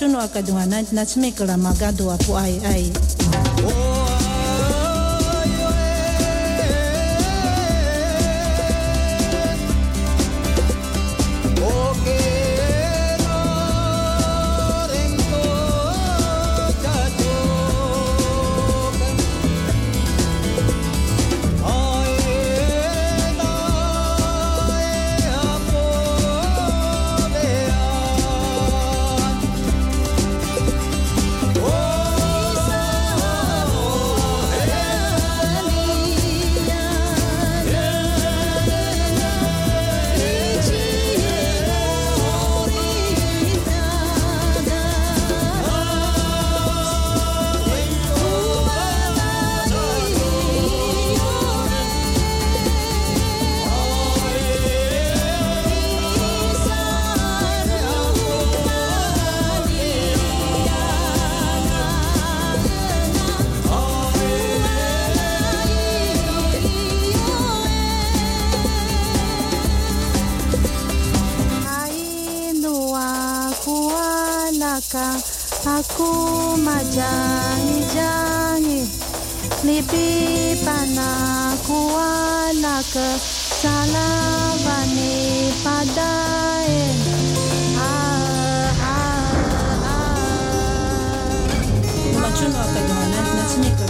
Chuno akadunga na natsimekala magado apu ai ai 嗨，belakang aku majangi-jangi lipi panaku ala kesalawani padain ah ah ah. ah.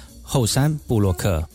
后山布洛克。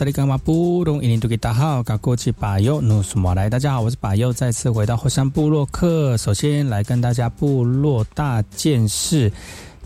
萨利干嘛布隆伊尼杜吉大号，嘎过去巴尤努苏马来。大家好，我是巴尤，再次回到后山部落客。首先来跟大家部落大件事。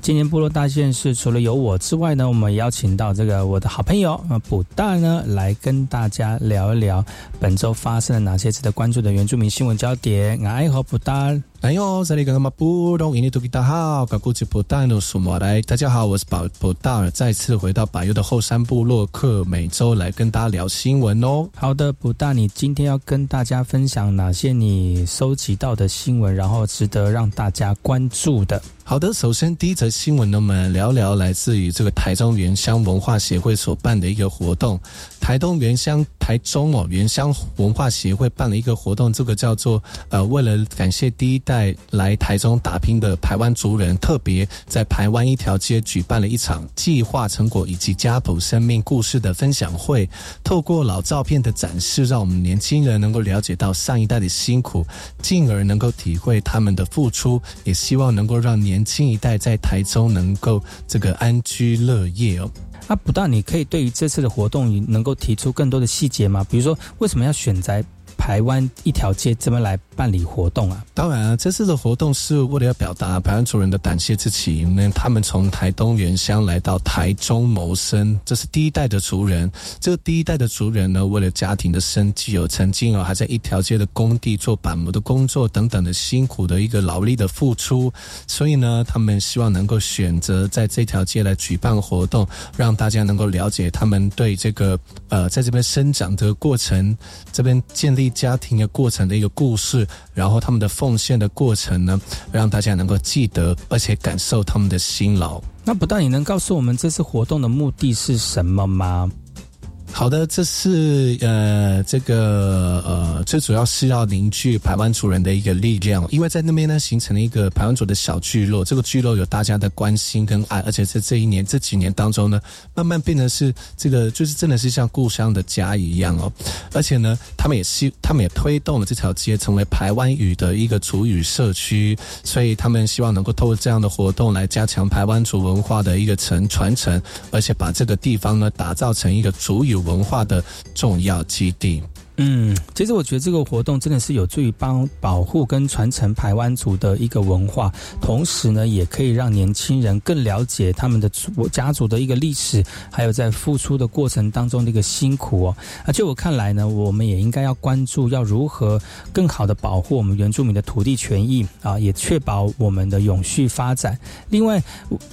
今年部落大件事，除了有我之外呢，我们邀请到这个我的好朋友啊，卜大呢，来跟大家聊一聊本周发生了哪些值得关注的原住民新闻焦点。爱和，卜大。大好，搞古吉布达诺苏莫来。大家好，我是宝布达尔，再次回到百优的后山部落客，每周来跟大家聊新闻哦。好的，布大，你今天要跟大家分享哪些你收集到的新闻，然后值得让大家关注的？好的，首先第一则新闻呢，我们聊聊来自于这个台中原乡文化协会所办的一个活动。台东原乡台中哦原乡文化协会办了一个活动，这个叫做呃，为了感谢第一代在来台中打拼的台湾族人，特别在台湾一条街举办了一场计划成果以及家谱生命故事的分享会。透过老照片的展示，让我们年轻人能够了解到上一代的辛苦，进而能够体会他们的付出，也希望能够让年轻一代在台中能够这个安居乐业哦。那不但你可以对于这次的活动你能够提出更多的细节吗？比如说，为什么要选在台湾一条街怎么来？办理活动啊，当然啊，这次的活动是为了要表达台湾族人的感谢之情。那他们从台东原乡来到台中谋生，这是第一代的族人。这个第一代的族人呢，为了家庭的生计，有曾经哦还在一条街的工地做板模的工作等等的辛苦的一个劳力的付出。所以呢，他们希望能够选择在这条街来举办活动，让大家能够了解他们对这个呃在这边生长的过程，这边建立家庭的过程的一个故事。然后他们的奉献的过程呢，让大家能够记得，而且感受他们的辛劳。那不但你能告诉我们这次活动的目的是什么吗？好的，这是呃，这个呃，最主要是要凝聚排湾族人的一个力量，因为在那边呢，形成了一个排湾族的小聚落。这个聚落有大家的关心跟爱，而且在这一年、这几年当中呢，慢慢变成是这个，就是真的是像故乡的家一样哦。而且呢，他们也希，他们也推动了这条街成为排湾语的一个族语社区，所以他们希望能够透过这样的活动来加强排湾族文化的一个承传承，而且把这个地方呢打造成一个族语。文化的重要基地。嗯，其实我觉得这个活动真的是有助于帮保护跟传承台湾族的一个文化，同时呢，也可以让年轻人更了解他们的族家族的一个历史，还有在付出的过程当中的一个辛苦哦。而就我看来呢，我们也应该要关注要如何更好的保护我们原住民的土地权益啊，也确保我们的永续发展。另外，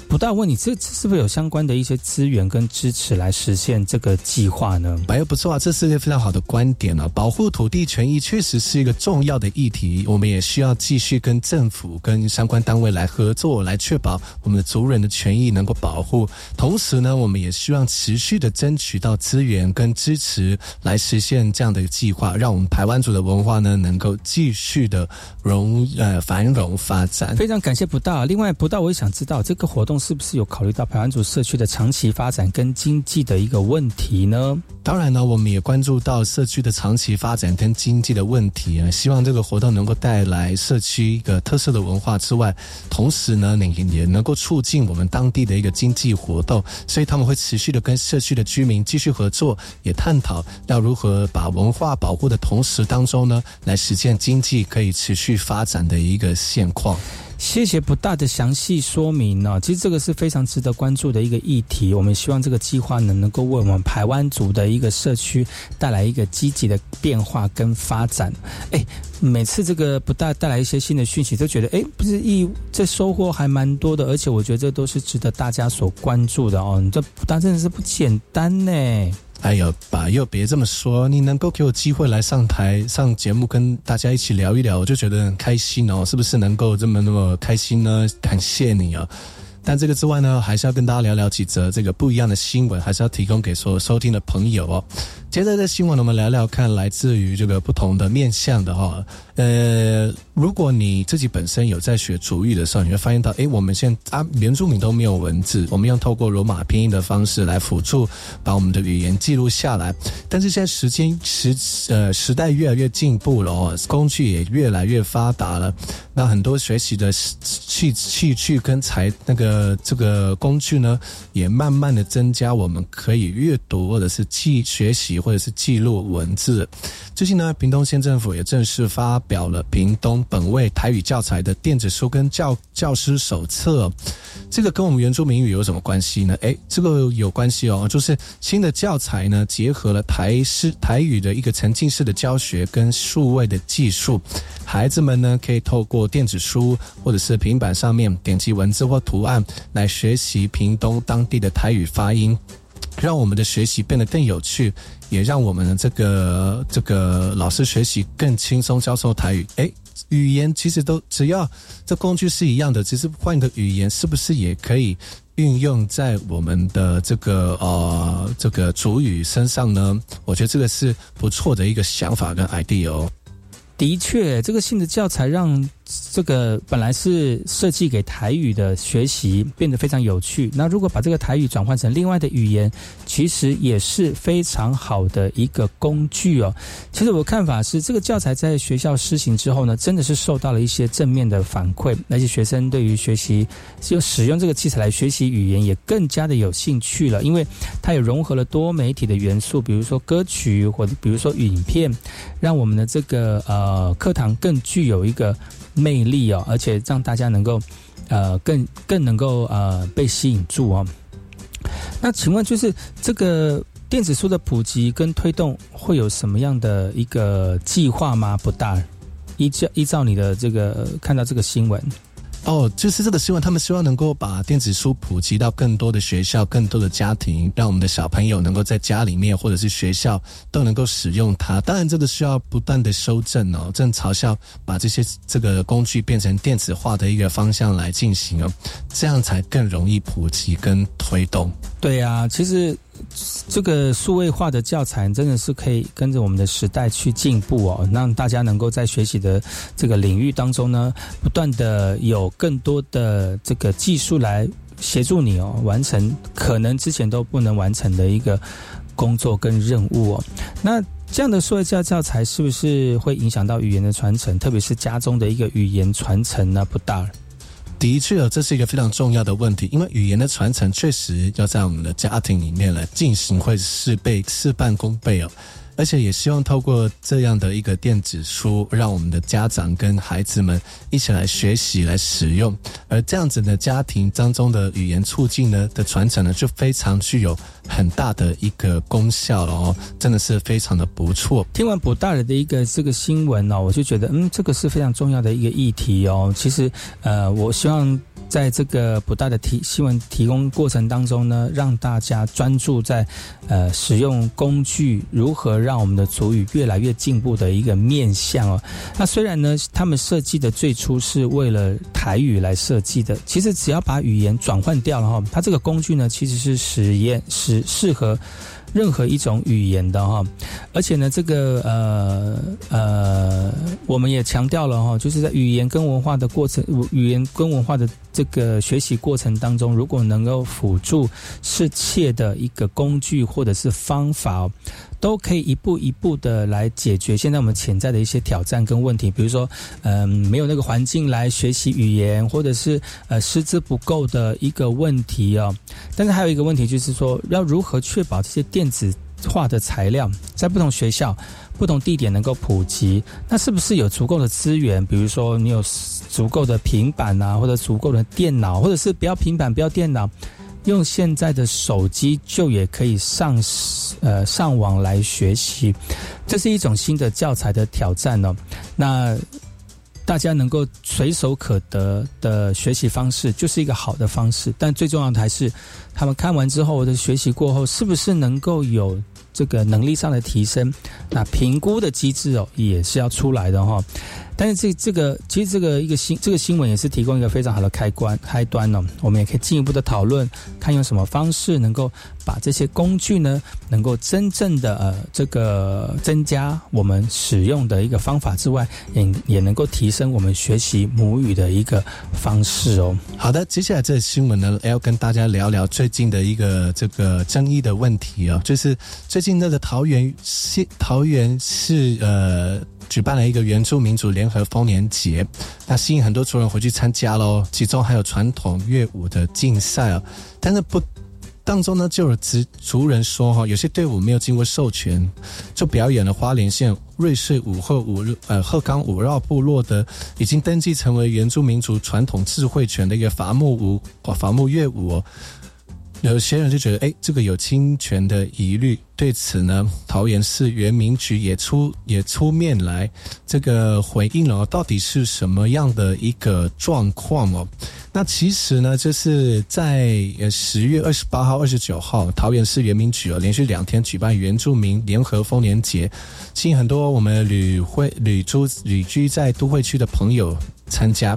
不大问你，这是不是有相关的一些资源跟支持来实现这个计划呢？哎，不错啊，这是一个非常好的观点。保护土地权益确实是一个重要的议题，我们也需要继续跟政府、跟相关单位来合作，来确保我们的族人的权益能够保护。同时呢，我们也希望持续的争取到资源跟支持，来实现这样的计划，让我们台湾族的文化呢能够继续的荣呃繁荣发展。非常感谢不到。另外，不到我也想知道这个活动是不是有考虑到台湾族社区的长期发展跟经济的一个问题呢？当然呢，我们也关注到社区的长期发展跟经济的问题啊，希望这个活动能够带来社区一个特色的文化之外，同时呢，也也能够促进我们当地的一个经济活动。所以他们会持续的跟社区的居民继续合作，也探讨要如何把文化保护的同时当中呢，来实现经济可以持续发展的一个现况。谢谢不大的详细说明呢，其实这个是非常值得关注的一个议题。我们希望这个计划呢，能够为我们台湾族的一个社区带来一个积极的变化跟发展。哎，每次这个不大带来一些新的讯息，都觉得哎，不是一这收获还蛮多的，而且我觉得这都是值得大家所关注的哦。你这不大真的是不简单呢。哎呦，爸，又别这么说！你能够给我机会来上台上节目，跟大家一起聊一聊，我就觉得很开心哦。是不是能够这么那么开心呢？感谢你啊！但这个之外呢，还是要跟大家聊聊几则这个不一样的新闻，还是要提供给所有收听的朋友哦。接着的新闻呢，我们聊聊看来自于这个不同的面向的哈。呃，如果你自己本身有在学主语的时候，你会发现到，哎，我们现在啊，原住民都没有文字，我们用透过罗马拼音的方式来辅助把我们的语言记录下来。但是现在时间时呃时代越来越进步了哦，工具也越来越发达了，那很多学习的器器具跟材那个这个工具呢，也慢慢的增加，我们可以阅读或者是记学习或者是记录文字。最近呢，屏东县政府也正式发表了屏东本位台语教材的电子书跟教教师手册。这个跟我们原住民语有什么关系呢？诶，这个有关系哦，就是新的教材呢，结合了台式台语的一个沉浸式的教学跟数位的技术，孩子们呢可以透过电子书或者是平板上面点击文字或图案来学习屏东当地的台语发音。让我们的学习变得更有趣，也让我们的这个这个老师学习更轻松教授台语。诶，语言其实都只要这工具是一样的，其实换个语言，是不是也可以运用在我们的这个呃这个主语身上呢？我觉得这个是不错的一个想法跟 idea 哦。的确，这个新的教材让。这个本来是设计给台语的学习变得非常有趣。那如果把这个台语转换成另外的语言，其实也是非常好的一个工具哦。其实我看法是，这个教材在学校施行之后呢，真的是受到了一些正面的反馈，而且学生对于学习就使用这个器材来学习语言也更加的有兴趣了，因为它也融合了多媒体的元素，比如说歌曲或者比如说影片，让我们的这个呃课堂更具有一个。魅力哦，而且让大家能够，呃，更更能够呃被吸引住哦。那请问，就是这个电子书的普及跟推动会有什么样的一个计划吗？不大，依照依照你的这个看到这个新闻。哦，就是这个希望，他们希望能够把电子书普及到更多的学校、更多的家庭，让我们的小朋友能够在家里面或者是学校都能够使用它。当然，这个需要不断的修正哦，正朝向把这些这个工具变成电子化的一个方向来进行哦，这样才更容易普及跟推动。对呀，其实。这个数位化的教材真的是可以跟着我们的时代去进步哦，让大家能够在学习的这个领域当中呢，不断的有更多的这个技术来协助你哦，完成可能之前都不能完成的一个工作跟任务哦。那这样的数位教教材是不是会影响到语言的传承，特别是家中的一个语言传承呢？不大。的确，这是一个非常重要的问题，因为语言的传承确实要在我们的家庭里面来进行，会事倍事半功倍哦。而且也希望透过这样的一个电子书，让我们的家长跟孩子们一起来学习、来使用。而这样子的家庭当中的语言促进呢的传承呢，就非常具有很大的一个功效了哦，真的是非常的不错。听完卜大人的一个这个新闻哦，我就觉得嗯，这个是非常重要的一个议题哦。其实呃，我希望。在这个不大的提新闻提供过程当中呢，让大家专注在，呃，使用工具如何让我们的主语越来越进步的一个面向哦。那虽然呢，他们设计的最初是为了台语来设计的，其实只要把语言转换掉了哈，它这个工具呢，其实是实验适适合。任何一种语言的哈，而且呢，这个呃呃，我们也强调了哈，就是在语言跟文化的过程，语言跟文化的这个学习过程当中，如果能够辅助适切的一个工具或者是方法。都可以一步一步的来解决现在我们潜在的一些挑战跟问题，比如说，嗯，没有那个环境来学习语言，或者是呃师资不够的一个问题哦。但是还有一个问题就是说，要如何确保这些电子化的材料在不同学校、不同地点能够普及？那是不是有足够的资源？比如说，你有足够的平板啊，或者足够的电脑，或者是不要平板、不要电脑？用现在的手机就也可以上呃上网来学习，这是一种新的教材的挑战哦。那大家能够随手可得的学习方式，就是一个好的方式。但最重要的还是，他们看完之后的学习过后，是不是能够有这个能力上的提升，那评估的机制哦也是要出来的哈。但是这这个其实这个一个新这个新闻也是提供一个非常好的开关开端哦，我们也可以进一步的讨论，看用什么方式能够把这些工具呢，能够真正的呃这个增加我们使用的一个方法之外，也也能够提升我们学习母语的一个方式哦。好的，接下来这个新闻呢，要跟大家聊聊最近的一个这个争议的问题哦，就是最近那个桃园市桃园市呃。举办了一个原住民族联合丰年节，那吸引很多族人回去参加喽。其中还有传统乐舞的竞赛啊，但是不当中呢，就有族族人说哈，有些队伍没有经过授权，就表演了花莲县瑞穗五鹤五呃鹤冈五绕部落的已经登记成为原住民族传统智慧权的一个伐木舞哦伐木乐舞哦。有些人就觉得，哎，这个有侵权的疑虑。对此呢，桃园市原民局也出也出面来这个回应了，到底是什么样的一个状况哦？那其实呢，就是在呃十月二十八号、二十九号，桃园市原民局哦连续两天举办原住民联合丰年节，吸引很多我们旅会旅住旅居在都会区的朋友参加。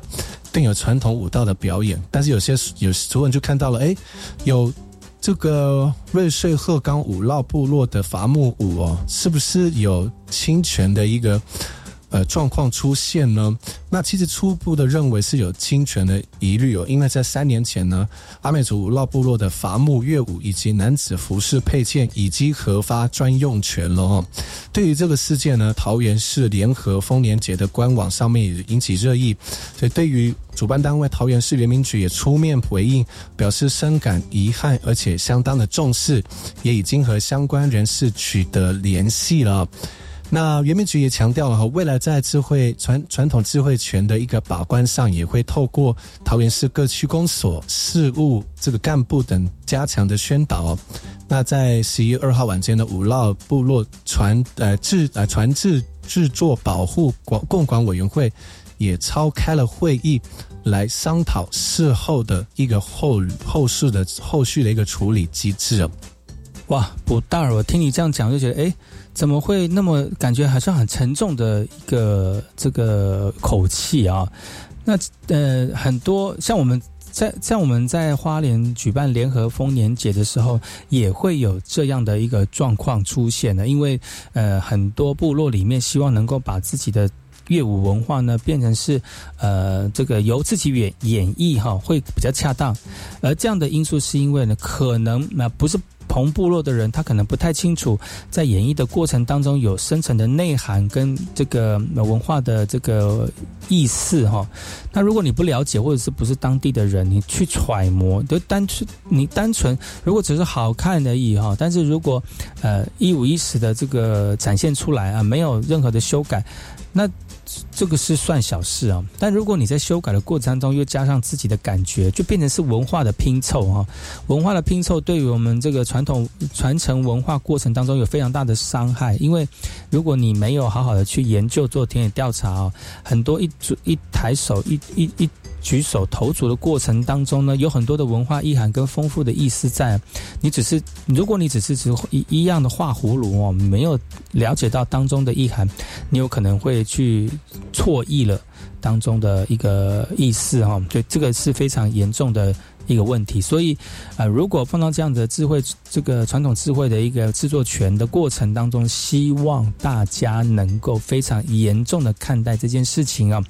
更有传统舞蹈的表演，但是有些有族人就看到了，哎，有这个瑞穗鹤冈五绕部落的伐木舞哦，是不是有侵权的一个？呃，状况出现呢？那其实初步的认为是有侵权的疑虑哦，因为在三年前呢，阿美族老部落的伐木乐舞以及男子服饰配件已经核发专用权了哦。对于这个事件呢，桃园市联合丰年节的官网上面也引起热议，所以对于主办单位桃园市原民局也出面回应，表示深感遗憾，而且相当的重视，也已经和相关人士取得联系了。那原民局也强调了哈，未来在智慧传传统智慧权的一个把关上，也会透过桃园市各区公所事务这个干部等加强的宣导。那在十一月二号晚间的五绕部落传呃制呃传制制作保护管共管委员会也召开了会议，来商讨事后的一个后后事的后续的一个处理机制。哇，不大我听你这样讲就觉得哎。怎么会那么感觉好像很沉重的一个这个口气啊？那呃，很多像我们在像我们在花莲举办联合丰年节的时候，也会有这样的一个状况出现的。因为呃，很多部落里面希望能够把自己的乐舞文化呢变成是呃这个由自己演演绎哈，会比较恰当。而这样的因素是因为呢，可能那不是。同部落的人，他可能不太清楚，在演绎的过程当中有深层的内涵跟这个文化的这个意思哈。那如果你不了解，或者是不是当地的人，你去揣摩，就单纯你单纯如果只是好看而已哈。但是如果呃一五一十的这个展现出来啊，没有任何的修改，那。这个是算小事啊，但如果你在修改的过程当中又加上自己的感觉，就变成是文化的拼凑哈。文化的拼凑对于我们这个传统传承文化过程当中有非常大的伤害，因为如果你没有好好的去研究做田野调查啊，很多一组一抬手一一一。举手投足的过程当中呢，有很多的文化意涵跟丰富的意思在。你只是，如果你只是只一一样的画葫芦哦，没有了解到当中的意涵，你有可能会去错意了当中的一个意思哈。对，这个是非常严重的。一个问题，所以，呃，如果碰到这样的智慧，这个传统智慧的一个制作权的过程当中，希望大家能够非常严重的看待这件事情啊。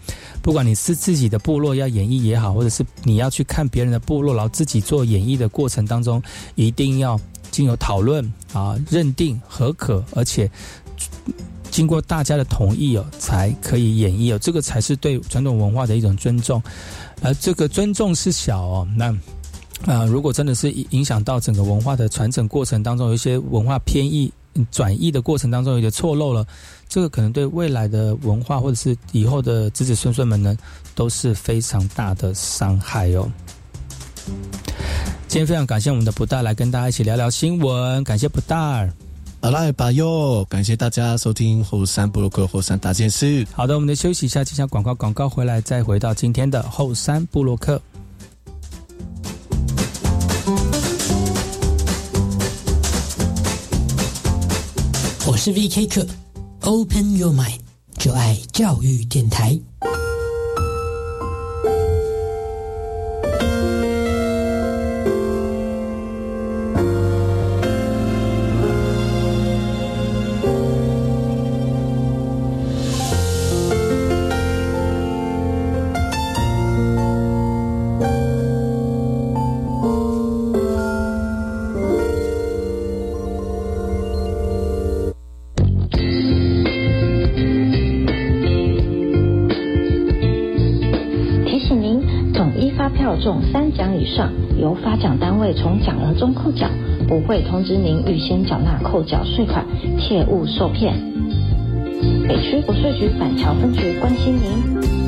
不管你是自己的部落要演绎也好，或者是你要去看别人的部落，然后自己做演绎的过程当中，一定要经由讨论啊，认定合可，而且经过大家的同意哦，才可以演绎哦，这个才是对传统文化的一种尊重。而这个尊重是小哦，那啊，如果真的是影响到整个文化的传承过程当中，有一些文化偏移、转移的过程当中有点错漏了，这个可能对未来的文化或者是以后的子子孙孙们呢，都是非常大的伤害哦。今天非常感谢我们的不大来跟大家一起聊聊新闻，感谢不大。好来吧哟！感谢大家收听后山布洛克后山大件事。好的，我们的休息一下，接下广告，广告回来再回到今天的后山布洛克。是 VK 客，Open Your Mind，就爱教育电台。发奖单位从奖额中扣缴，不会通知您预先缴纳扣缴税款，切勿受骗。北区国税局板桥分局关心您。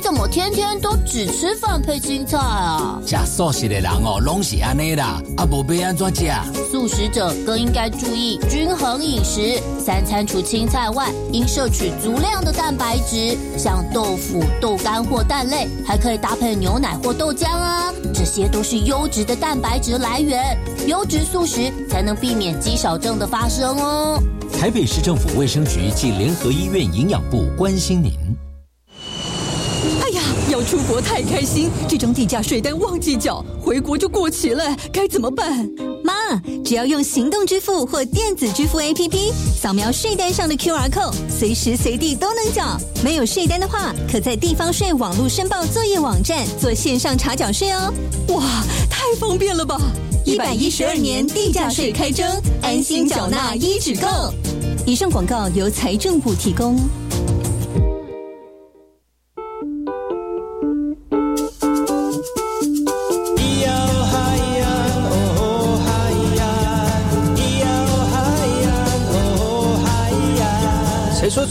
你怎么天天都只吃饭配青菜啊？吃素食的人哦，拢是安尼啦，啊无要安？素食者更应该注意均衡饮食，三餐除青菜外，应摄取足量的蛋白质，像豆腐、豆干或蛋类，还可以搭配牛奶或豆浆啊，这些都是优质的蛋白质来源。优质素食才能避免肌少症的发生哦。台北市政府卫生局及联合医院营养部关心您。出国太开心，这张地价税单忘记缴，回国就过期了，该怎么办？妈，只要用行动支付或电子支付 APP 扫描税单上的 QR code，随时随地都能缴。没有税单的话，可在地方税网络申报作业网站做线上查缴税哦。哇，太方便了吧！一百一十二年地价税开征，安心缴纳一指购。以上广告由财政部提供。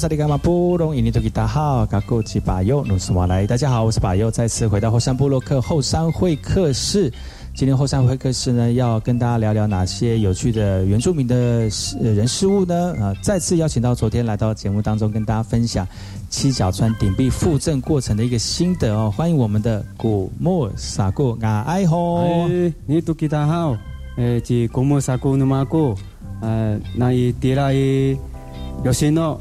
萨利伽马布隆伊尼多吉达好，嘎古吉巴尤努斯瓦来，大家好，我是巴尤，再次回到后山部落克后山会客室。今天后山会客室呢，要跟大家聊聊哪些有趣的原住民的事人事物呢？啊，再次邀请到昨天来到节目当中跟大家分享七角川顶壁复振过程的一个心得哦。欢迎我们的古莫萨古阿爱吼，你多吉达好，诶，是古莫萨古努马古，呃，那伊迪拉伊有些喏。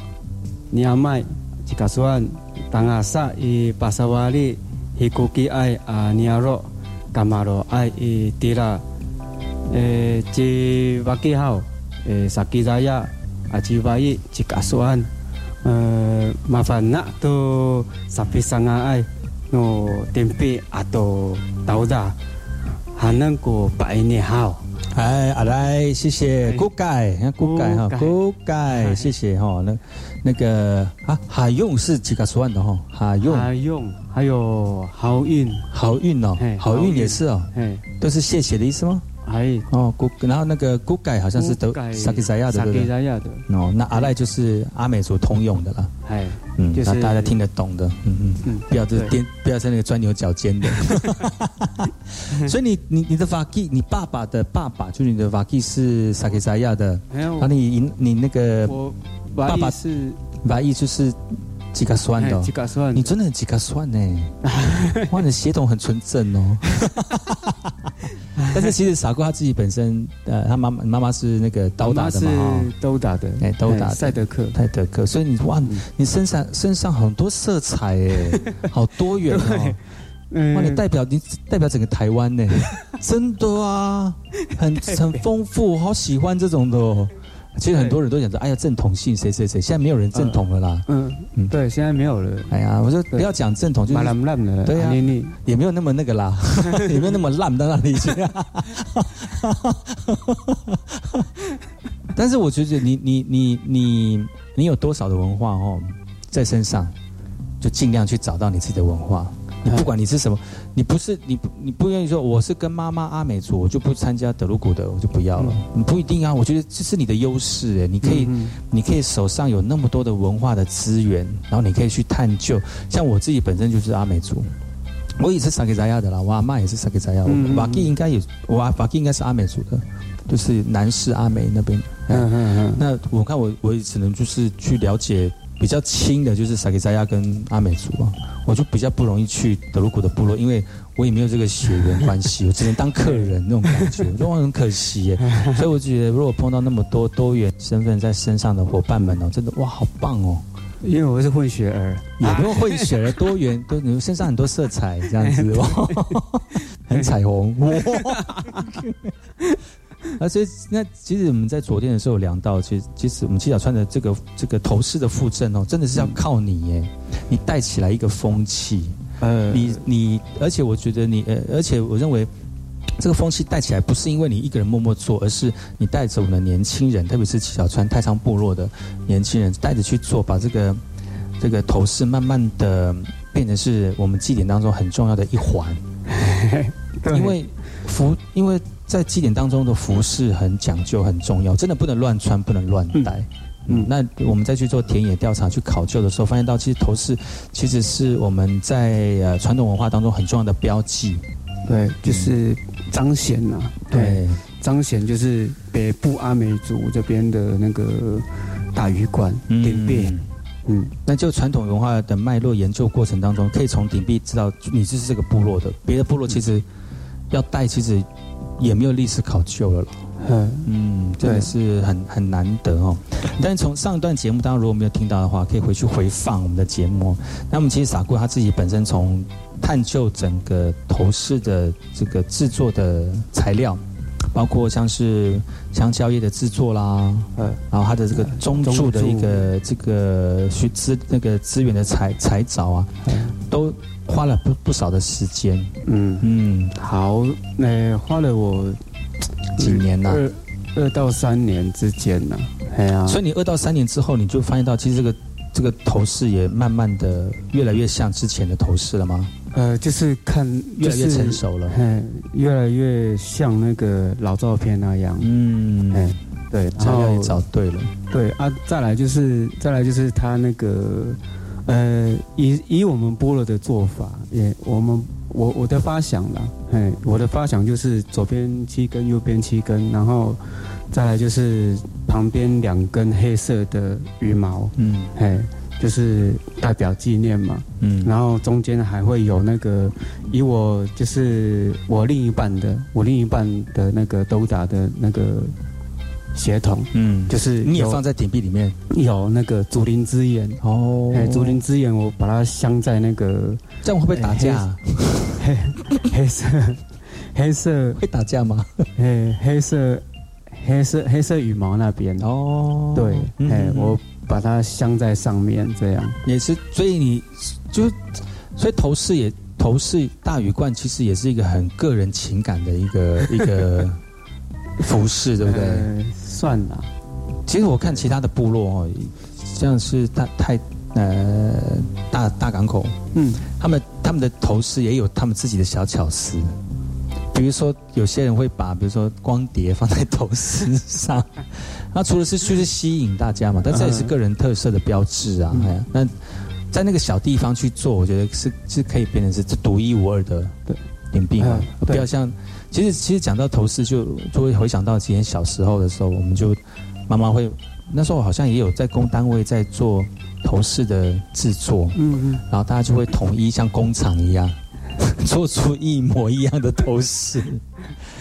你阿麦吉卡苏安当阿萨伊巴萨瓦里伊库吉爱阿尼阿罗甘马罗爱伊迪拉诶吉瓦基号诶萨基扎亚阿吉瓦伊吉卡苏安呃麻烦那都萨皮桑阿爱诺丁皮阿多刀达还能过百年好。哎，阿、来，谢谢，古盖，古盖哈，古盖，谢谢哈，那。那个啊，海用是几个算的哈？海用，海用，还有好运，好运哦，好运也是哦，都是谢谢的意思吗？哎，哦，古，然后那个古盖好像是都萨克塞亚的，萨克塞亚的。哦，那阿赖就是阿美族通用的啦。哎，嗯，那大家听得懂的，嗯嗯。嗯，不要是颠，不要在那个钻牛角尖的。所以你你你的瓦基，你爸爸的爸爸就是你的瓦基是萨克萨亚的，啊，你你那个爸爸是瓦伊就是。几个酸的，几个酸，你真的很几个酸呢？哇，你的血统很纯正哦。但是其实傻瓜他自己本身，呃，他妈妈妈妈是那个刀打的嘛，是刀打的，哎，刀打赛德克，赛德克。所以你哇，你身上身上很多色彩哎，好多元哦。哇，你代表你代表整个台湾呢，真的啊，很很丰富，好喜欢这种的哦。其实很多人都讲说，哎呀，正统性谁谁谁，现在没有人正统了啦。嗯嗯，对，现在没有了。哎呀，我说不要讲正统，就是烂烂的。对呀，也没有那么那个啦，也没有那么烂到那里去。但是我觉得你你你你你有多少的文化哦在身上？就尽量去找到你自己的文化。你不管你是什么，你不是你你不愿意说我是跟妈妈阿美族，我就不参加德鲁古的，我就不要了。你不一定啊，我觉得这是你的优势哎，你可以你可以手上有那么多的文化的资源，然后你可以去探究。像我自己本身就是阿美族，我也是萨克扎亚的啦，我阿妈也是萨克扎亚，瓦基应该也我瓦基应该是阿美族的，就是南市阿美那边。嗯嗯嗯。那我看我我也只能就是去了解。比较亲的就是萨克扎亚跟阿美族啊，我就比较不容易去德鲁古的部落，因为我也没有这个血缘关系，我只能当客人那种感觉，我很可惜耶。所以我觉得，如果碰到那么多多元身份在身上的伙伴们哦，真的哇，好棒哦！因为我是混血儿，也不用混血儿，多元都你身上很多色彩这样子哦，很彩虹哇。啊，所以那其实我们在昨天的时候聊到，其实其实我们七角川的这个这个头饰的附赠哦，真的是要靠你耶，你带起来一个风气，呃，你你，而且我觉得你呃，而且我认为这个风气带起来不是因为你一个人默默做，而是你带着我们的年轻人，特别是七小川太仓部落的年轻人带着去做，把这个这个头饰慢慢的变成是我们祭典当中很重要的一环，因为服因为。在祭典当中的服饰很讲究，很重要，真的不能乱穿，不能乱戴。嗯，那我们再去做田野调查、去考究的时候，发现到其实头饰其实是我们在呃传统文化当中很重要的标记。对，就是彰显呐。对，彰显就是北部阿美族这边的那个大鱼馆顶壁。嗯，那就传统文化的脉络研究过程当中，可以从顶壁知道你就是这个部落的。别的部落其实要戴，其实。也没有历史考究了，嗯嗯，真的是很很难得哦。但是从上一段节目当中如果没有听到的话，可以回去回放我们的节目。那我们其实傻姑他自己本身从探究整个头饰的这个制作的材料，包括像是香蕉叶的制作啦，嗯，然后它的这个中柱的一个这个需资那个资源的采采找啊，都。花了不不少的时间，嗯。嗯，好，那花了我几年呢？二二到三年之间呢，哎呀，所以你二到三年之后，你就发现到其实这个这个头饰也慢慢的越来越像之前的头饰了吗？呃，就是看越来越成熟了，嗯，越来越像那个老照片那样，嗯，哎，对，材料也找对了，对啊，再来就是再来就是他那个。呃，以以我们菠萝的做法，也我们我我的发想啦，嘿，我的发想就是左边七根，右边七根，然后再来就是旁边两根黑色的羽毛，嗯，嘿，就是代表纪念嘛，嗯，然后中间还会有那个以我就是我另一半的我另一半的那个都打的那个。血统，嗯，就是你也放在顶壁里面，有那个竹林之眼哦，哎，竹林之眼，我把它镶在那个，这样会不会打架？黑 黑色黑色会打架吗？哎，黑色黑色黑色羽毛那边。哦，对，哎，我把它镶在上面，这样。也是，所以你就所以头饰也头饰大羽冠，其实也是一个很个人情感的一个一个服饰，对不对？算了，其实我看其他的部落哦，像是大太呃大大港口，嗯，他们他们的头饰也有他们自己的小巧思，比如说有些人会把比如说光碟放在头饰上，那除了是就是吸引大家嘛，但这也是个人特色的标志啊。那在那个小地方去做，我觉得是是可以变成是这独一无二的点病啊，不要像。其实，其实讲到头饰，就就会回想到以前小时候的时候，我们就妈妈会那时候好像也有在工单位在做头饰的制作，嗯嗯，然后大家就会统一像工厂一样 做出一模一样的头饰，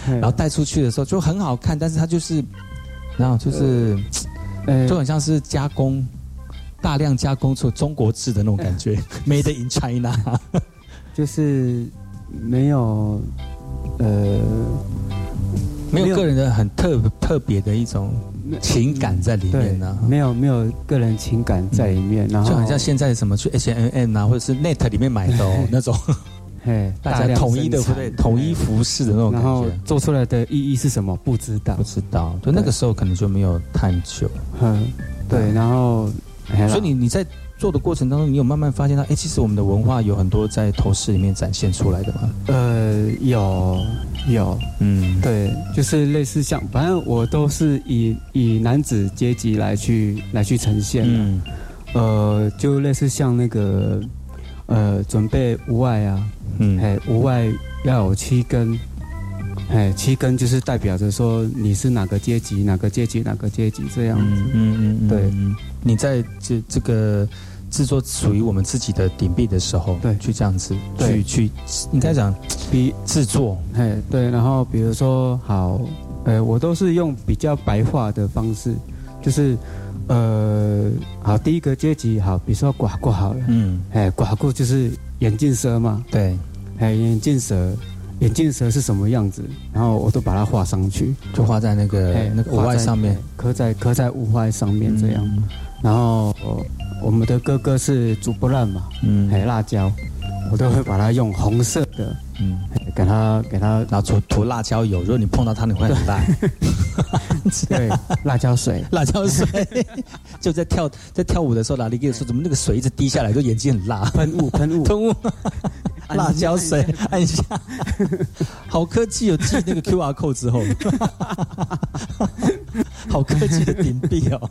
然后带出去的时候就很好看，但是它就是，然后就是，就很像是加工大量加工出中国制的那种感觉，Made in China，就是没有。呃，没有个人的很特特别的一种情感在里面呢，没有没有个人情感在里面，然后就好像现在什么去 H N N 啊，或者是 Net 里面买的哦 那种，嘿，大家统一的不对，统一服饰的那种感觉，做出来的意义是什么？不知道，不知道，就那个时候可能就没有探究，嗯，对，然后，所以你你在做的过程当中，你有慢慢发现到，哎，其实我们的文化有很多在头饰里面展现出来的吗？呃，有有，嗯，对，就是类似像，反正我都是以以男子阶级来去来去呈现的，呃，就类似像那个，呃，准备无外啊，嗯，哎，无外要有七根。哎，七根就是代表着说你是哪个阶级，哪个阶级，哪个阶级这样子。嗯嗯，对。你在这这个制作属于我们自己的顶壁的时候，对，去这样子，去去，应该讲比制作。哎，对。然后比如说，好，呃，我都是用比较白话的方式，就是呃，好，第一个阶级，好，比如说寡妇好了，嗯，哎，寡妇就是眼镜蛇嘛，对，哎，眼镜蛇。眼镜蛇是什么样子？然后我都把它画上去，就画在那个那个五外上面，刻在刻在五外上面这样。然后我们的哥哥是煮不烂嘛，嗯，还有辣椒，我都会把它用红色的，嗯，给他给他，然后涂涂辣椒油。如果你碰到它，你会很辣。对，辣椒水，辣椒水，就在跳在跳舞的时候，哪里跟你说怎么那个水一直滴下来，就眼睛很辣，喷雾喷雾。喷雾。辣椒水，按一下，好科技有记那个 Q R code 之后，好科技的顶壁哦。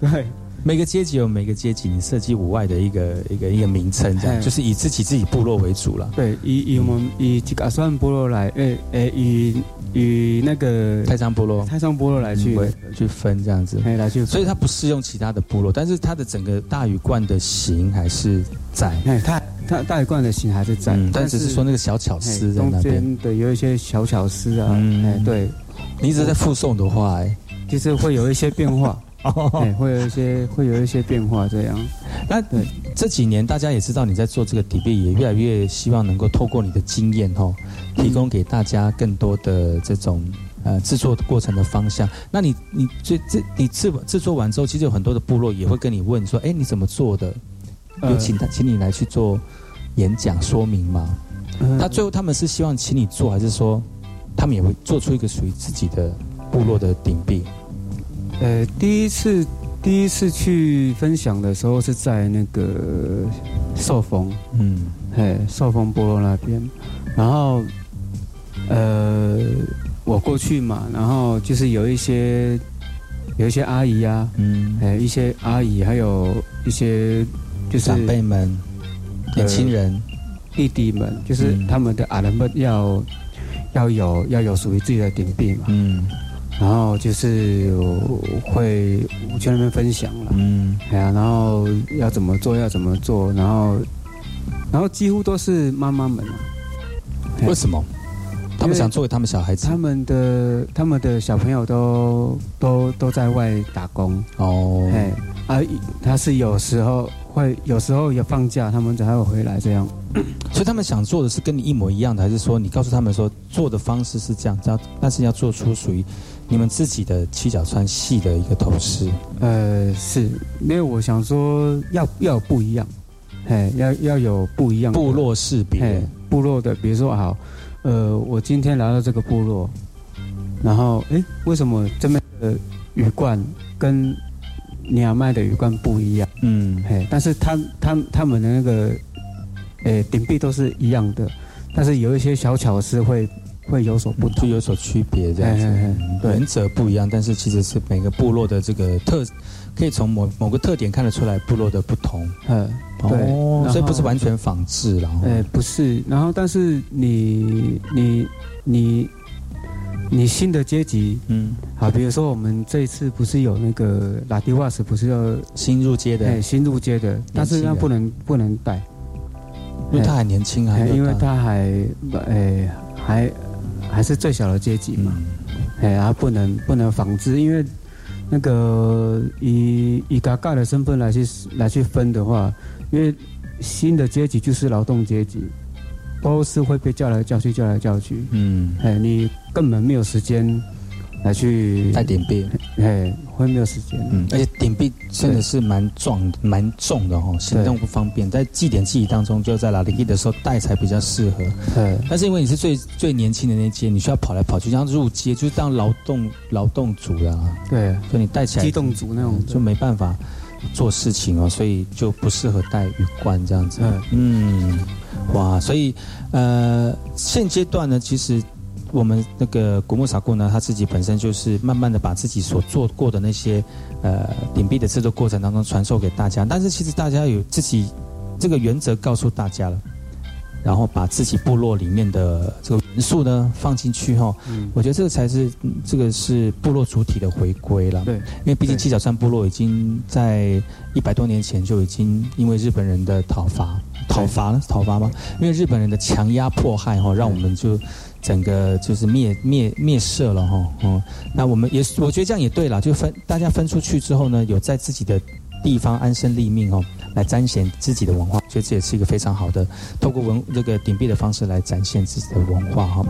对，每个阶级有每个阶级你设计五外的一个一个一个名称，这样就是以自己自己部落为主了。对，以以我们以吉嘎算部落来，诶诶，以以那个太仓部落，太仓部落来去去分这样子，来去，所以它不适用其他的部落，但是它的整个大禹罐的形还是在，哎，它。它大雨罐的形还是在，但只是说那个小巧思在那边，对，有一些小巧思啊，哎，对，你一直在附送的话，哎，其实会有一些变化，哎，会有一些会有一些变化这样。那对这几年大家也知道你在做这个底壁，也越来越希望能够透过你的经验哦，提供给大家更多的这种呃制作过程的方向。那你你这这你制制作完之后，其实有很多的部落也会跟你问说，哎，你怎么做的？有请他，请你来去做演讲说明吗？他最后他们是希望请你做，还是说他们也会做出一个属于自己的部落的顶壁？呃，第一次第一次去分享的时候是在那个寿丰，嗯，哎，寿丰部落那边，然后呃，我过去嘛，然后就是有一些有一些阿姨啊，嗯，哎，一些阿姨，还有一些。就是长辈们、年轻人、弟弟们，就是他们的阿人们要要有要有属于自己的顶壁嘛。嗯，然后就是会去那边分享了。嗯，哎呀，然后要怎么做，要怎么做，然后然后几乎都是妈妈们。为什么？他们想做给他们小孩子。他们的他们的小朋友都都都在外打工。哦，哎，啊，他是有时候。会有时候也放假，他们才会回来这样。所以他们想做的是跟你一模一样的，还是说你告诉他们说做的方式是这样，要但是要做出属于你们自己的七角川系的一个头饰？呃，是，因为我想说要要不一样，哎，要要有不一样部落识别，部落的，比如说好，呃，我今天来到这个部落，然后哎，为什么这边的鱼冠跟鸟麦的鱼冠不一样？嗯，嘿，但是他他他们的那个，诶，顶壁都是一样的，但是有一些小巧思会会有所不同，就有所区别这样子。原则不一样，但是其实是每个部落的这个特，可以从某某个特点看得出来部落的不同。嗯，对，所以不是完全仿制，然后，哎，不是，然后但是你你你。你新的阶级，嗯，好，比如说我们这一次不是有那个拉迪瓦斯，不是要新入阶的，哎，新入阶的，但是那不能不能带，因为他还年轻啊，因为他还，哎，还还是最小的阶级嘛，哎，他不能不能仿制，因为那个以以嘎嘎的身份来去来去分的话，因为新的阶级就是劳动阶级。都是会被叫来叫去，叫来叫去。嗯，哎，你根本没有时间来去带点币，哎，会没有时间。嗯，而且点币真的是蛮重、蛮重的哈，行动不方便。在祭典祭仪当中，就在拉力的时候带才比较适合。对，但是因为你是最最年轻的那届，你需要跑来跑去，像入街就是当劳动劳动组啊。对，所以你带起来机动组那种就没办法。做事情哦，所以就不适合戴羽冠这样子。嗯，哇，所以呃，现阶段呢，其实我们那个古木萨库呢，他自己本身就是慢慢的把自己所做过的那些呃顶壁的制作过程当中传授给大家，但是其实大家有自己这个原则告诉大家了。然后把自己部落里面的这个元素呢放进去哈，我觉得这个才是这个是部落主体的回归了。对，因为毕竟七角山部落已经在一百多年前就已经因为日本人的讨伐、讨伐了、讨伐吗？因为日本人的强压迫害哈，让我们就整个就是灭灭灭社了哈。嗯，那我们也我觉得这样也对了，就分大家分出去之后呢，有在自己的地方安身立命哦。来彰显自己的文化，觉得这也是一个非常好的，透过文这个顶壁的方式来展现自己的文化哈。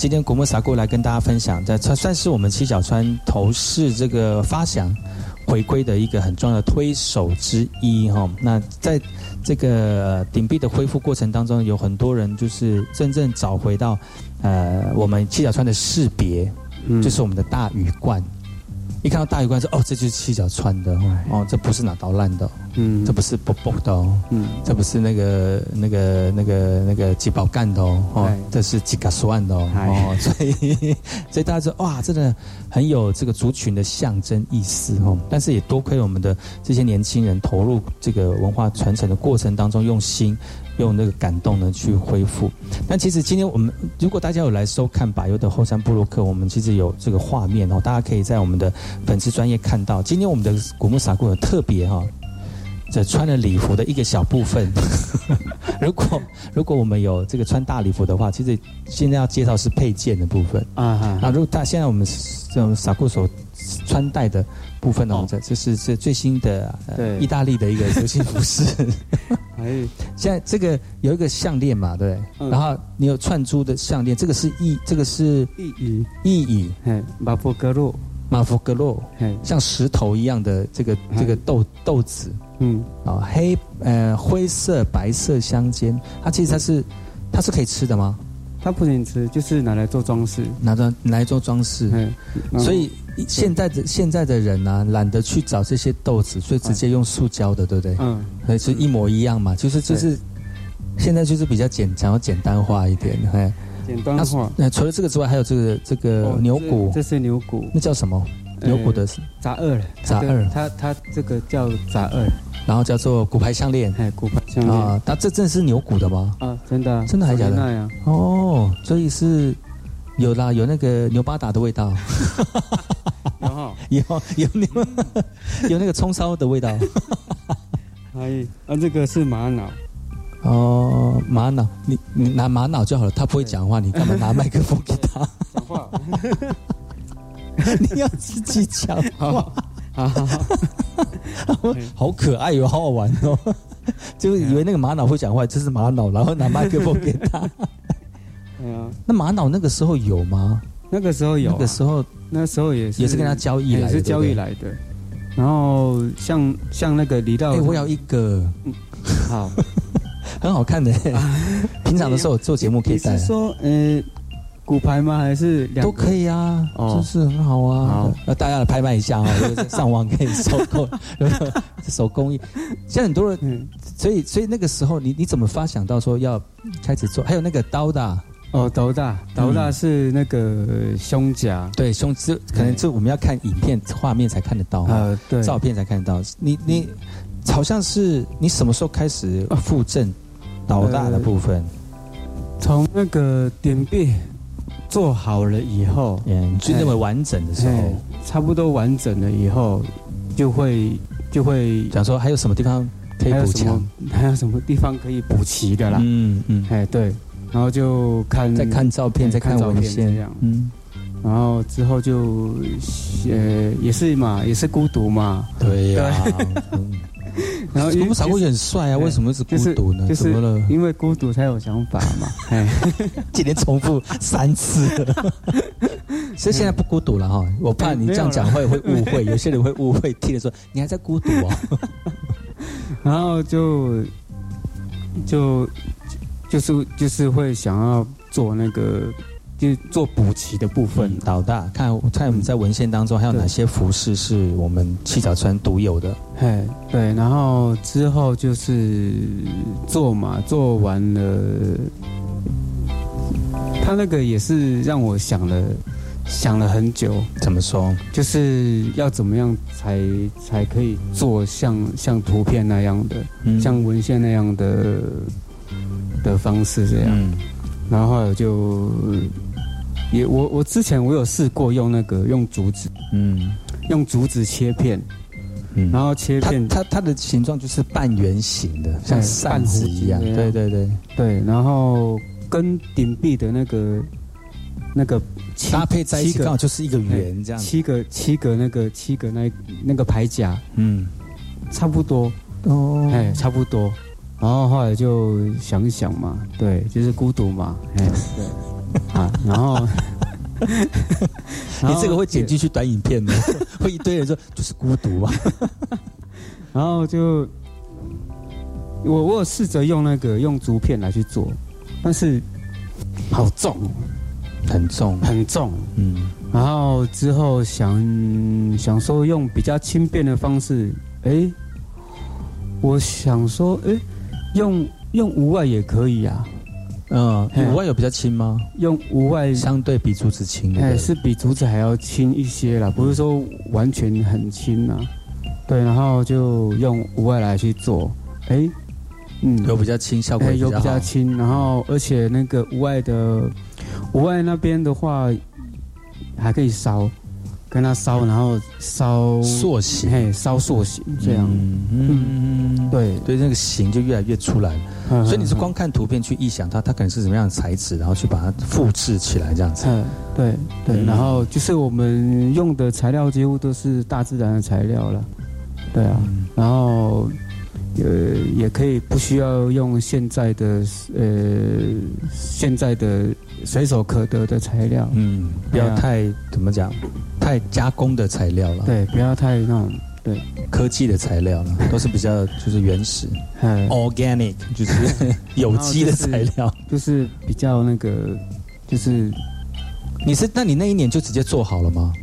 今天古木撒过来跟大家分享，在算算是我们七角川头饰这个发祥回归的一个很重要的推手之一哈。那在这个顶壁的恢复过程当中，有很多人就是真正找回到呃我们七角川的识别，就是我们的大羽冠。一看到大鱼冠说：“哦，这就是七角穿的哦，这不是拿刀烂的，嗯，这不是波波的，嗯，这不是那个那个那个那个几宝干的哦，这是几嘎酸的哦，所以 所以大家说哇，真的很有这个族群的象征意思哦。但是也多亏我们的这些年轻人投入这个文化传承的过程当中用心。”用那个感动呢去恢复。但其实今天我们，如果大家有来收看百优的后山部落客，我们其实有这个画面哦，大家可以在我们的粉丝专业看到。今天我们的古木撒库有特别哈，这穿了礼服的一个小部分。如果如果我们有这个穿大礼服的话，其实现在要介绍是配件的部分啊啊。如果大现在我们这种撒库所穿戴的部分呢，这这是这最新的呃意大利的一个 流行服饰。哎，现在这个有一个项链嘛，对，然后你有串珠的项链，这个是意，这个是意语，意语，嘿，马佛格洛，马佛格洛，嘿，像石头一样的这个这个豆豆子，嗯，啊，黑呃灰色白色相间，它其实它是它是可以吃的吗？它不能吃，就是拿来做装饰，拿着来做装饰，所以。现在的现在的人呢，懒得去找这些豆子，所以直接用塑胶的，对不对？嗯，还是一模一样嘛，就是就是，现在就是比较简，想要简单化一点，嘿，简单化。那除了这个之外，还有这个这个牛骨，这是牛骨，那叫什么？牛骨的杂二，杂二，它它这个叫杂二，然后叫做骨牌项链，哎，骨牌项链。啊，它这真是牛骨的吗？啊，真的，真的还是假的？哦，所以是有啦，有那个牛巴达的味道。有 有牛有那个葱烧的味道，哎，啊，这个是玛瑙，哦，玛瑙，你你拿玛瑙就好了，他不会讲话，你干嘛拿麦克风给他？讲话？你要自己讲话，好可爱哟，好好玩哦，就以为那个玛瑙会讲话，这是玛瑙，然后拿麦克风给他。哎呀，那玛瑙那个时候有吗？那个时候有，那个时候。那时候也是也是跟他交易来，是交易来的。然后像像那个李道，哎，我要一个，好，很好看的。平常的时候做节目可以戴。是说，呃，骨牌吗？还是都可以啊？哦，就是很好啊。好，那大家来拍卖一下啊，上网可以收购，手工艺。现在很多人，所以所以那个时候，你你怎么发想到说要开始做？还有那个刀的。哦，刀大，刀大是那个胸甲，对，胸这可能这我们要看影片画面才看得到啊，对，照片才看得到。你你好像是你什么时候开始附赠斗大的部分？从那个点壁做好了以后，嗯，就认为完整的时候，差不多完整了以后，就会就会讲说还有什么地方可以补强，还有什么地方可以补齐的啦？嗯嗯，哎对。然后就看再看照片，再看文献。这样，嗯，然后之后就呃也是嘛，也是孤独嘛，对呀。然后古木傻姑也很帅啊，为什么是孤独呢？怎么了？因为孤独才有想法嘛。哎，今天重复三次，所以现在不孤独了哈。我怕你这样讲会会误会，有些人会误会，听了说你还在孤独哦。然后就就就是就是会想要做那个。就做补齐的部分，老大看看我们在文献当中还有哪些服饰是我们七角川独有的？嘿，对，然后之后就是做嘛，做完了，他那个也是让我想了想了很久。怎么说？就是要怎么样才才可以做像像图片那样的，像文献那样的的方式这样。然后就。也我我之前我有试过用那个用竹子，嗯，用竹子切片，嗯，然后切片，它它的形状就是半圆形的，像扇子一样，对对对。对，然后跟顶壁的那个那个搭配在一起，刚好就是一个圆这样，七个七个那个七个那那个牌甲，嗯，差不多哦，哎，差不多，然后后来就想想嘛，对，就是孤独嘛，哎，对。啊，然后你这个会剪进去短影片的，会一堆人说就是孤独啊。然后就我我有试着用那个用竹片来去做，但是好重，很重，很重。嗯，然后之后想想说用比较轻便的方式，哎，我想说，哎，用用无外也可以啊。嗯，无外有比较轻吗？用无外相对比竹子轻，哎，是比竹子还要轻一些啦，不是说完全很轻啊。对，然后就用无外来去做，哎，嗯，有比较轻，效果有比较轻，然后而且那个无外的无外那边的话还可以烧。跟它烧，然后烧塑形，嘿，烧塑形这样，嗯，对，对，那个形就越来越出来了。所以你是光看图片去臆想它，它可能是什么样的材质，然后去把它复制起来这样子。嗯，对对，然后就是我们用的材料几乎都是大自然的材料了，对啊，然后呃也可以不需要用现在的呃现在的。随手可得的材料，嗯，不要太怎么讲，太加工的材料了。对，不要太那种对科技的材料了，都是比较就是原始，organic 就是 有机的材料，就是比较那个，就是你是那你那一年就直接做好了吗？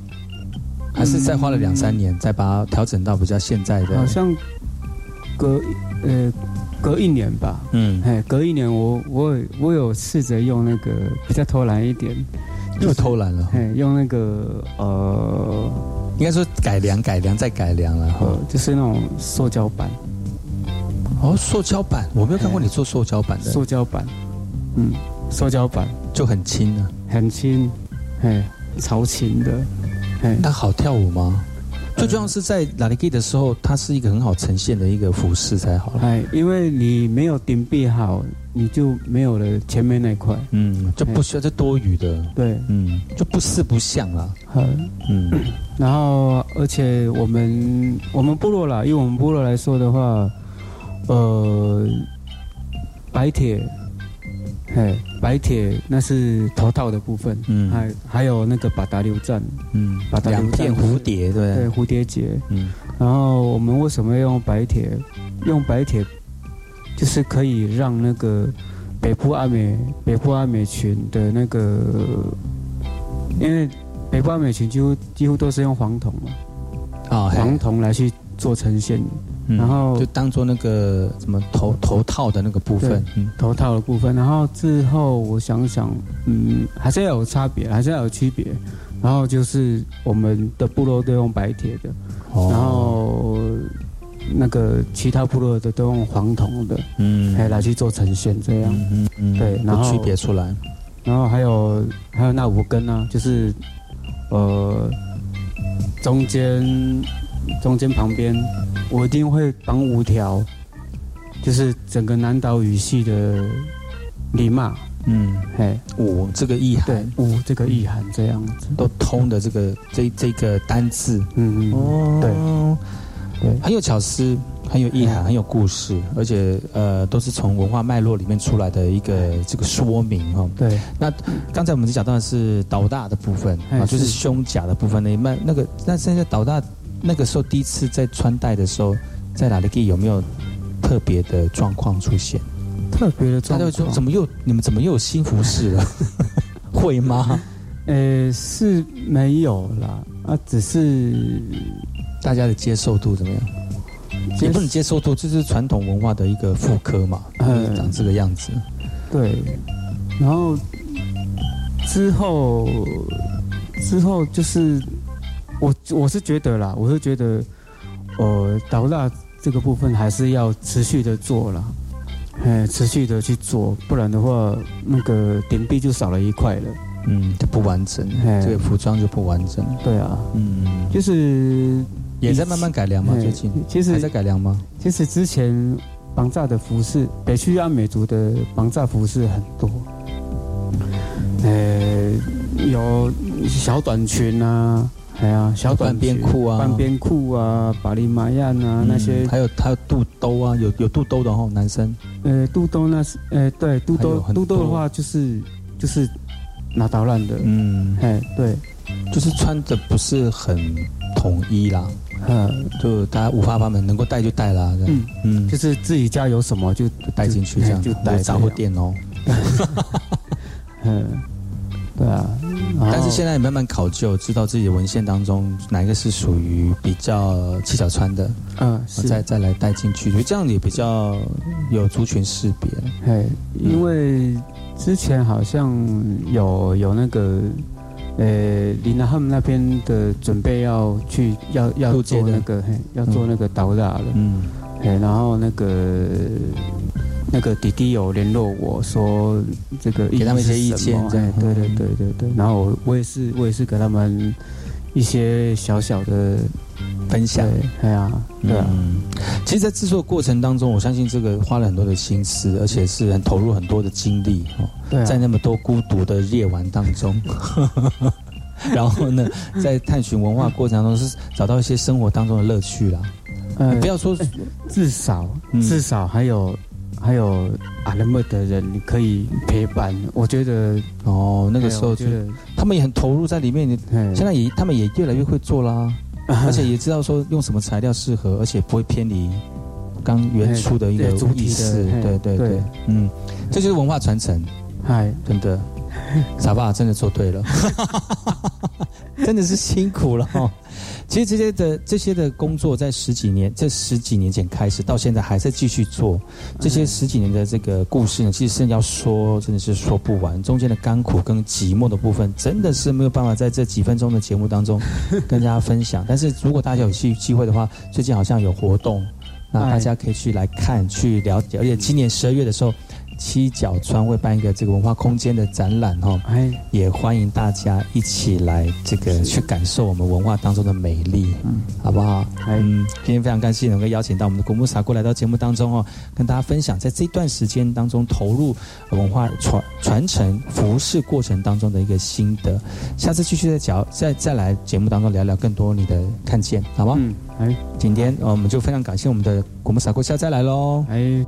还是再花了两三年再把它调整到比较现在的？好像隔呃。隔一年吧，嗯，哎，隔一年，我我我有试着用那个比较偷懒一点，又偷懒了，哎，用那个呃，应该说改良改良再改良了，哈，就是那种塑胶板。哦，塑胶板，我没有看过你做塑胶板的。塑胶板，嗯，塑胶板。就很轻的，很轻，哎，超轻的，哎，那好跳舞吗？最重要是在拉力给的时候，它是一个很好呈现的一个服饰才好。哎，因为你没有顶壁好，你就没有了前面那块。嗯，就不需要这多余的。对，嗯，就不四不像啊。嗯，然后而且我们我们部落啦，以我们部落来说的话，呃，白铁。哎，白铁那是头套的部分，嗯，还还有那个把达流站，嗯，把达两片蝴蝶，对，对，蝴蝶结，嗯，然后我们为什么要用白铁？用白铁就是可以让那个北部阿美北部阿美群的那个，因为北部阿美群几乎几乎都是用黄铜嘛，啊，黄铜来去做呈现。然后就当做那个什么头头套的那个部分，头套的部分。然后之后我想想，嗯，还是要有差别，还是要有区别。然后就是我们的部落都用白铁的，然后那个其他部落的都用黄铜的，嗯，来来去做呈现这样，嗯嗯，对，然后区别出来。然后还有还有那五根呢，就是呃中间中间旁边。我一定会绑五条，就是整个南岛语系的礼骂，嗯，嘿，五这个意涵，对，五这个意涵这样子。都通的这个这这个单字，嗯嗯，哦，对。对，很有巧思，很有意涵，很有故事，而且呃，都是从文化脉络里面出来的一个这个说明哈。对，那刚才我们讲到的是导大的部分啊，就是胸甲的部分那那那个，那现在导大那个时候第一次在穿戴的时候，在哪里地有没有特别的状况出现？特别的状况，他就说怎么又你们怎么又有新服饰了？会吗？呃，是没有啦，啊，只是大家的接受度怎么样？也不能接受度，这是传统文化的一个复刻嘛，长这个样子。对，然后之后之后就是我我是觉得啦，我是觉得呃，导蜡这个部分还是要持续的做了。哎，持续的去做，不然的话，那个点壁就少了一块了。嗯，就不完整，这个服装就不完整。对啊，嗯，就是也在慢慢改良嘛。最近其实还在改良吗？其实之前绑扎的服饰，北区阿美族的绑扎服饰很多。呃，有小短裙啊。哎呀，小短边裤啊，半边裤啊，巴黎马亚啊，那些。还有还有肚兜啊，有有肚兜的哦，男生。呃，肚兜那是，呃，对，肚兜肚兜的话就是就是拿捣乱的，嗯，哎，对，就是穿的不是很统一啦，嗯，就大家五花八门，能够带就带啦，嗯。嗯，就是自己家有什么就带进去这样，就带杂货店哦。嗯。对啊，但是现在也慢慢考究，知道自己的文献当中哪一个是属于比较七小川的，嗯，再再来带进去，所以这样也比较有族群识别。嘿，因为之前好像有有那个，呃，林南他们那边的准备要去要要做那个，嘿，要做那个导览了，嗯，嘿，然后那个。那个弟弟有联络我说，这个给他们一些意见，对对对对对。然后我也是我也是给他们一些小小的分享，对啊，对啊。其实，在制作过程当中，我相信这个花了很多的心思，而且是很投入很多的精力哦。对在那么多孤独的夜晚当中，然后呢，在探寻文化过程当中，是找到一些生活当中的乐趣啦。呃，不要说至少至少还有。还有阿拉木的人可以陪伴，我觉得哦，那个时候就他们也很投入在里面。现在也他们也越来越会做啦，而且也知道说用什么材料适合，而且不会偏离刚原初的一个意思。对对对，嗯，这就是文化传承。嗨，真的，傻爸真的做对了，真的是辛苦了哈。其实这些的这些的工作，在十几年这十几年前开始，到现在还在继续做。这些十几年的这个故事呢，其实是要说，真的是说不完。中间的甘苦跟寂寞的部分，真的是没有办法在这几分钟的节目当中 跟大家分享。但是如果大家有机机会的话，最近好像有活动，那大家可以去来看、去了解。而且今年十二月的时候。七角川会办一个这个文化空间的展览哈，哎，也欢迎大家一起来这个去感受我们文化当中的美丽，嗯，好不好？嗯，今天非常感谢能够邀请到我们的古木萨过来到节目当中哦，跟大家分享在这段时间当中投入文化传传承服饰过程当中的一个心得。下次继续再讲，再再来节目当中聊聊更多你的看见，好吗？嗯，哎，今天我们就非常感谢我们的古木萨过下再来喽，哎。